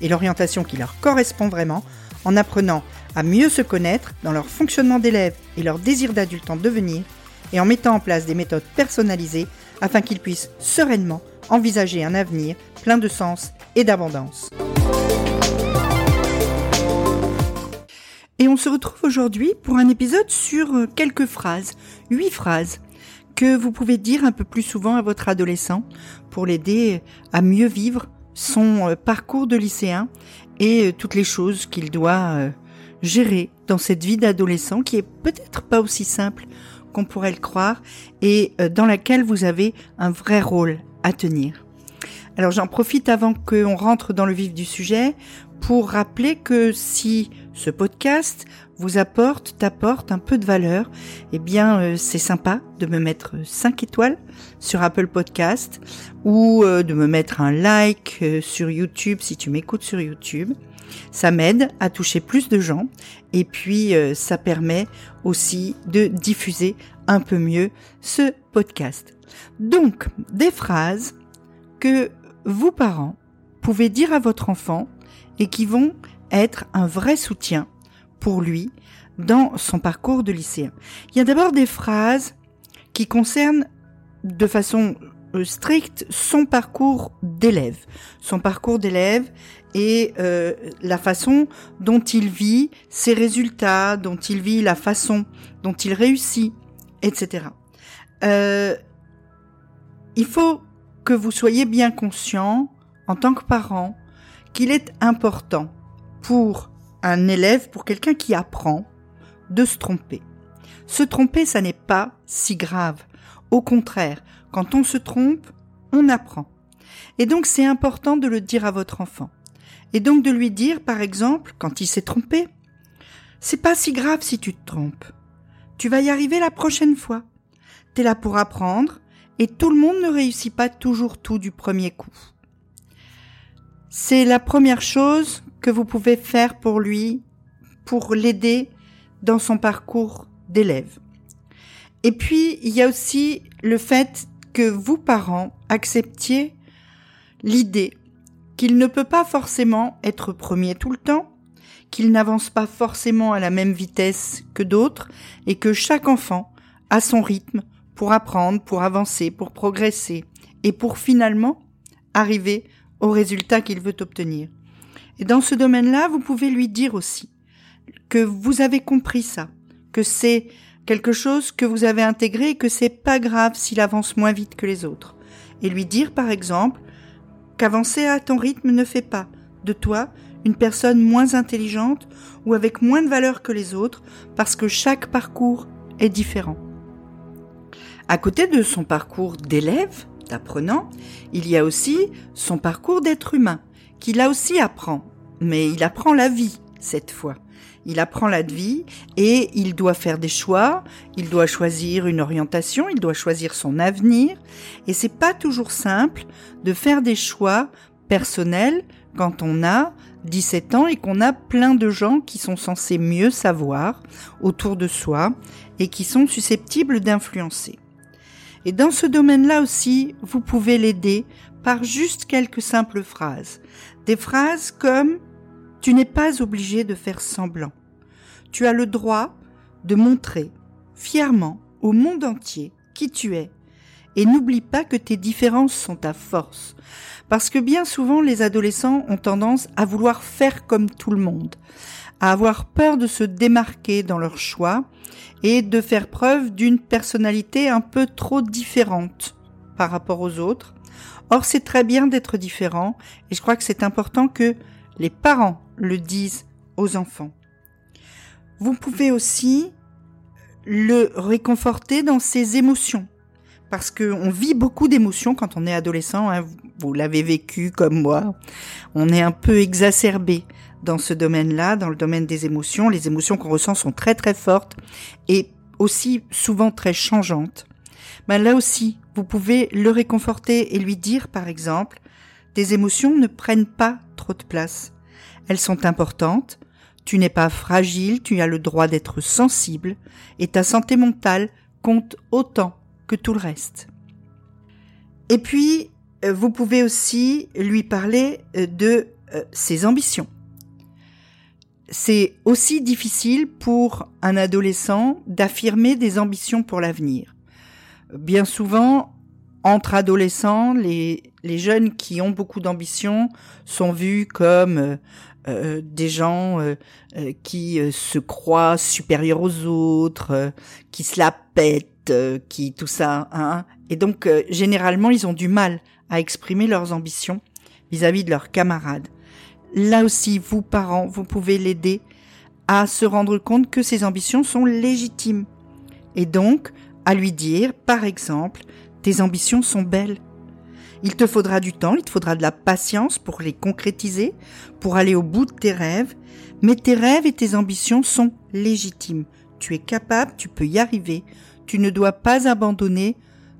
et l'orientation qui leur correspond vraiment en apprenant à mieux se connaître dans leur fonctionnement d'élève et leur désir d'adulte en devenir et en mettant en place des méthodes personnalisées afin qu'ils puissent sereinement envisager un avenir plein de sens et d'abondance. Et on se retrouve aujourd'hui pour un épisode sur euh, quelques phrases, huit phrases, que vous pouvez dire un peu plus souvent à votre adolescent pour l'aider à mieux vivre son euh, parcours de lycéen et euh, toutes les choses qu'il doit gérer dans cette vie d'adolescent qui est peut-être pas aussi simple qu'on pourrait le croire et dans laquelle vous avez un vrai rôle à tenir. Alors j'en profite avant qu'on rentre dans le vif du sujet pour rappeler que si ce podcast vous apporte, t'apporte un peu de valeur, eh bien euh, c'est sympa de me mettre 5 étoiles sur Apple Podcast ou euh, de me mettre un like euh, sur YouTube si tu m'écoutes sur YouTube. Ça m'aide à toucher plus de gens et puis ça permet aussi de diffuser un peu mieux ce podcast. Donc, des phrases que vous parents pouvez dire à votre enfant et qui vont être un vrai soutien pour lui dans son parcours de lycéen. Il y a d'abord des phrases qui concernent de façon euh, stricte son parcours d'élève, son parcours d'élève et euh, la façon dont il vit ses résultats, dont il vit la façon dont il réussit, etc. Euh, il faut que vous soyez bien conscient, en tant que parent, qu'il est important pour un élève, pour quelqu'un qui apprend, de se tromper. Se tromper, ça n'est pas si grave. Au contraire, quand on se trompe, on apprend. Et donc c'est important de le dire à votre enfant. Et donc de lui dire, par exemple, quand il s'est trompé, c'est pas si grave si tu te trompes. Tu vas y arriver la prochaine fois. T'es là pour apprendre, et tout le monde ne réussit pas toujours tout du premier coup. C'est la première chose que vous pouvez faire pour lui, pour l'aider dans son parcours d'élève. Et puis, il y a aussi le fait que vous, parents, acceptiez l'idée qu'il ne peut pas forcément être premier tout le temps, qu'il n'avance pas forcément à la même vitesse que d'autres, et que chaque enfant a son rythme pour apprendre, pour avancer, pour progresser, et pour finalement arriver au résultat qu'il veut obtenir. Et dans ce domaine-là, vous pouvez lui dire aussi que vous avez compris ça, que c'est quelque chose que vous avez intégré et que c'est pas grave s'il avance moins vite que les autres. Et lui dire, par exemple, qu'avancer à ton rythme ne fait pas de toi une personne moins intelligente ou avec moins de valeur que les autres parce que chaque parcours est différent. À côté de son parcours d'élève, d'apprenant, il y a aussi son parcours d'être humain, qu'il a aussi apprend. Mais il apprend la vie, cette fois. Il apprend la vie et il doit faire des choix, il doit choisir une orientation, il doit choisir son avenir. Et c'est pas toujours simple de faire des choix personnels quand on a 17 ans et qu'on a plein de gens qui sont censés mieux savoir autour de soi et qui sont susceptibles d'influencer. Et dans ce domaine-là aussi, vous pouvez l'aider par juste quelques simples phrases. Des phrases comme Tu n'es pas obligé de faire semblant. Tu as le droit de montrer fièrement au monde entier qui tu es. Et n'oublie pas que tes différences sont ta force. Parce que bien souvent, les adolescents ont tendance à vouloir faire comme tout le monde, à avoir peur de se démarquer dans leurs choix et de faire preuve d'une personnalité un peu trop différente par rapport aux autres. Or, c'est très bien d'être différent et je crois que c'est important que les parents le disent aux enfants. Vous pouvez aussi le réconforter dans ses émotions parce qu'on vit beaucoup d'émotions quand on est adolescent. Hein. vous l'avez vécu comme moi. On est un peu exacerbé dans ce domaine-là, dans le domaine des émotions. Les émotions qu'on ressent sont très très fortes et aussi souvent très changeantes. Ben là aussi, vous pouvez le réconforter et lui dire, par exemple, tes émotions ne prennent pas trop de place. Elles sont importantes. Tu n'es pas fragile, tu as le droit d'être sensible et ta santé mentale compte autant que tout le reste. Et puis, euh, vous pouvez aussi lui parler euh, de euh, ses ambitions. C'est aussi difficile pour un adolescent d'affirmer des ambitions pour l'avenir. Bien souvent, entre adolescents, les, les jeunes qui ont beaucoup d'ambitions sont vus comme des gens qui se croient supérieurs aux autres, qui se la pètent, qui tout ça. Hein. Et donc, généralement, ils ont du mal à exprimer leurs ambitions vis-à-vis de leurs camarades. Là aussi, vous, parents, vous pouvez l'aider à se rendre compte que ses ambitions sont légitimes. Et donc, à lui dire, par exemple, tes ambitions sont belles. Il te faudra du temps, il te faudra de la patience pour les concrétiser, pour aller au bout de tes rêves, mais tes rêves et tes ambitions sont légitimes. Tu es capable, tu peux y arriver, tu ne dois pas abandonner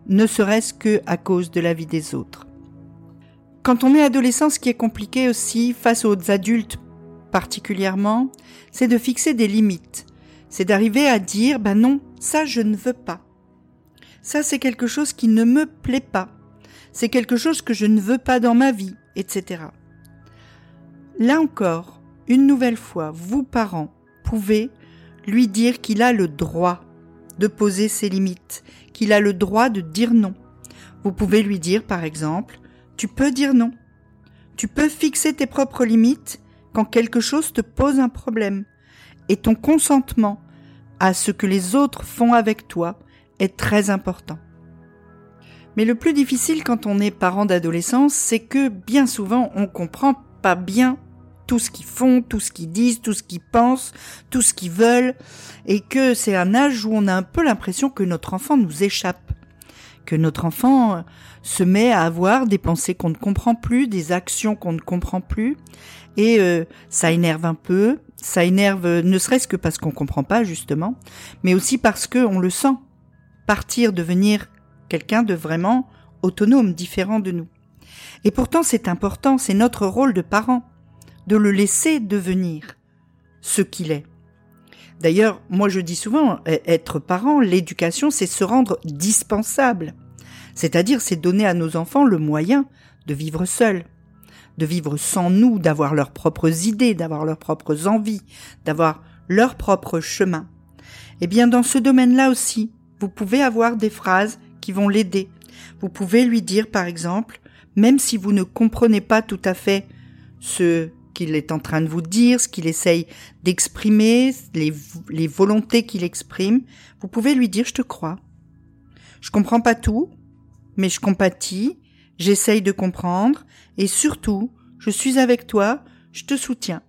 ne serait-ce que à cause de la vie des autres. Quand on est adolescent, ce qui est compliqué aussi, face aux adultes particulièrement, c'est de fixer des limites. C'est d'arriver à dire, ben non, ça je ne veux pas. Ça c'est quelque chose qui ne me plaît pas. C'est quelque chose que je ne veux pas dans ma vie, etc. Là encore, une nouvelle fois, vous parents pouvez lui dire qu'il a le droit de poser ses limites, qu'il a le droit de dire non. Vous pouvez lui dire, par exemple, tu peux dire non. Tu peux fixer tes propres limites quand quelque chose te pose un problème. Et ton consentement à ce que les autres font avec toi est très important. Mais le plus difficile quand on est parent d'adolescence, c'est que bien souvent on comprend pas bien tout ce qu'ils font, tout ce qu'ils disent, tout ce qu'ils pensent, tout ce qu'ils veulent, et que c'est un âge où on a un peu l'impression que notre enfant nous échappe, que notre enfant euh, se met à avoir des pensées qu'on ne comprend plus, des actions qu'on ne comprend plus, et euh, ça énerve un peu, ça énerve ne serait-ce que parce qu'on comprend pas justement, mais aussi parce que on le sent partir, devenir quelqu'un de vraiment autonome, différent de nous. Et pourtant c'est important, c'est notre rôle de parent de le laisser devenir ce qu'il est. D'ailleurs, moi je dis souvent, e-, être parent, l'éducation, c'est se rendre dispensable. C'est-à-dire, c'est donner à nos enfants le moyen de vivre seuls, de vivre sans nous, d'avoir leurs propres idées, d'avoir leurs propres envies, d'avoir leur propre chemin. Eh bien, dans ce domaine-là aussi, vous pouvez avoir des phrases qui vont l'aider. Vous pouvez lui dire, par exemple, même si vous ne comprenez pas tout à fait ce qu'il est en train de vous dire, ce qu'il essaye d'exprimer, les, volontés qu'il exprime, vous pouvez lui dire je te crois. Je comprends pas tout, mais je compatis, j'essaye de comprendre, et surtout, je suis avec toi, je te soutiens.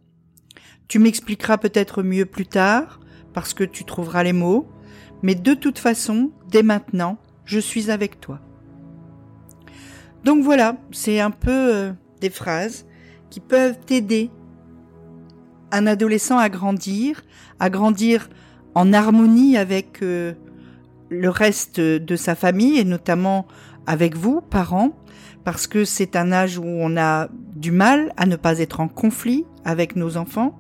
Tu m'expliqueras peut-être mieux plus tard, parce que tu trouveras les mots, mais de toute façon, dès maintenant, je suis avec toi. Donc voilà, c'est un peu euh, des phrases qui peuvent aider un adolescent à grandir, à grandir en harmonie avec euh, le reste de sa famille et notamment avec vous, parents, parce que c'est un âge où on a du mal à ne pas être en conflit avec nos enfants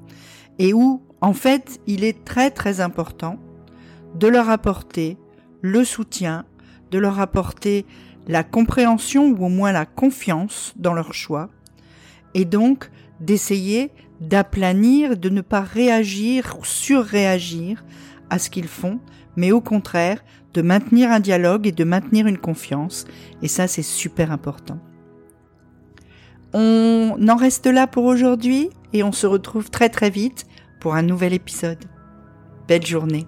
et où, en fait, il est très très important de leur apporter le soutien, de leur apporter la compréhension ou au moins la confiance dans leur choix, et donc d'essayer d'aplanir, de ne pas réagir ou surréagir à ce qu'ils font, mais au contraire de maintenir un dialogue et de maintenir une confiance. Et ça, c'est super important. On en reste là pour aujourd'hui et on se retrouve très très vite pour un nouvel épisode. Belle journée.